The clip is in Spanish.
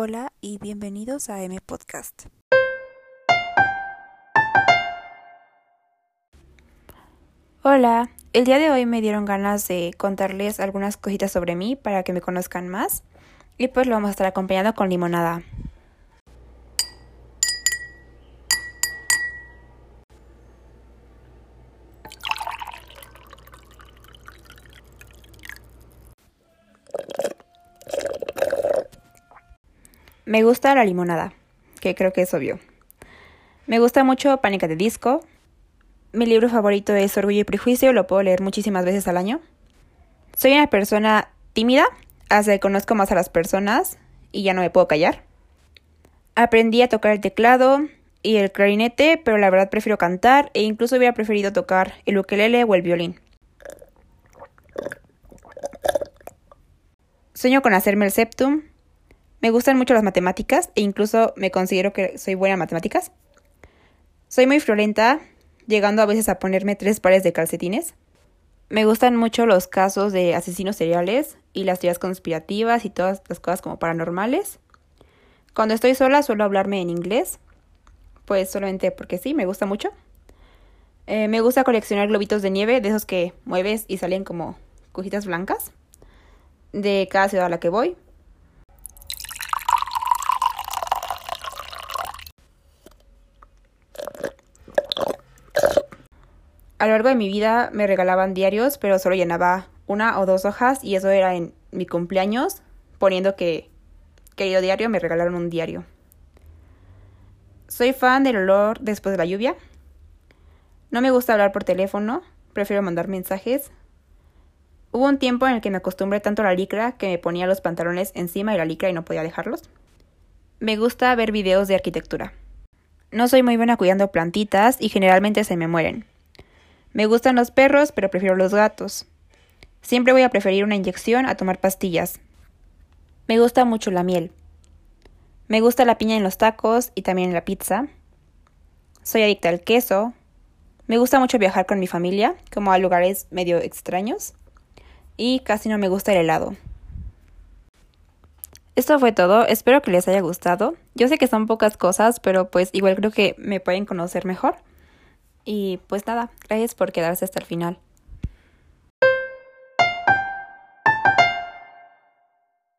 Hola y bienvenidos a M Podcast. Hola, el día de hoy me dieron ganas de contarles algunas cositas sobre mí para que me conozcan más y pues lo vamos a estar acompañando con limonada. Me gusta la limonada, que creo que es obvio. Me gusta mucho Pánica de Disco. Mi libro favorito es Orgullo y Prejuicio, lo puedo leer muchísimas veces al año. Soy una persona tímida, hasta que conozco más a las personas y ya no me puedo callar. Aprendí a tocar el teclado y el clarinete, pero la verdad prefiero cantar e incluso hubiera preferido tocar el ukelele o el violín. Sueño con hacerme el septum, me gustan mucho las matemáticas e incluso me considero que soy buena en matemáticas. Soy muy friolenta, llegando a veces a ponerme tres pares de calcetines. Me gustan mucho los casos de asesinos seriales y las teorías conspirativas y todas las cosas como paranormales. Cuando estoy sola suelo hablarme en inglés, pues solamente porque sí, me gusta mucho. Eh, me gusta coleccionar globitos de nieve, de esos que mueves y salen como cojitas blancas, de cada ciudad a la que voy. A lo largo de mi vida me regalaban diarios, pero solo llenaba una o dos hojas y eso era en mi cumpleaños, poniendo que querido diario me regalaron un diario. Soy fan del olor después de la lluvia. No me gusta hablar por teléfono, prefiero mandar mensajes. Hubo un tiempo en el que me acostumbré tanto a la licra que me ponía los pantalones encima de la licra y no podía dejarlos. Me gusta ver videos de arquitectura. No soy muy buena cuidando plantitas y generalmente se me mueren. Me gustan los perros, pero prefiero los gatos. Siempre voy a preferir una inyección a tomar pastillas. Me gusta mucho la miel. Me gusta la piña en los tacos y también en la pizza. Soy adicta al queso. Me gusta mucho viajar con mi familia, como a lugares medio extraños. Y casi no me gusta el helado. Esto fue todo, espero que les haya gustado. Yo sé que son pocas cosas, pero pues igual creo que me pueden conocer mejor. Y pues nada, gracias por quedarse hasta el final.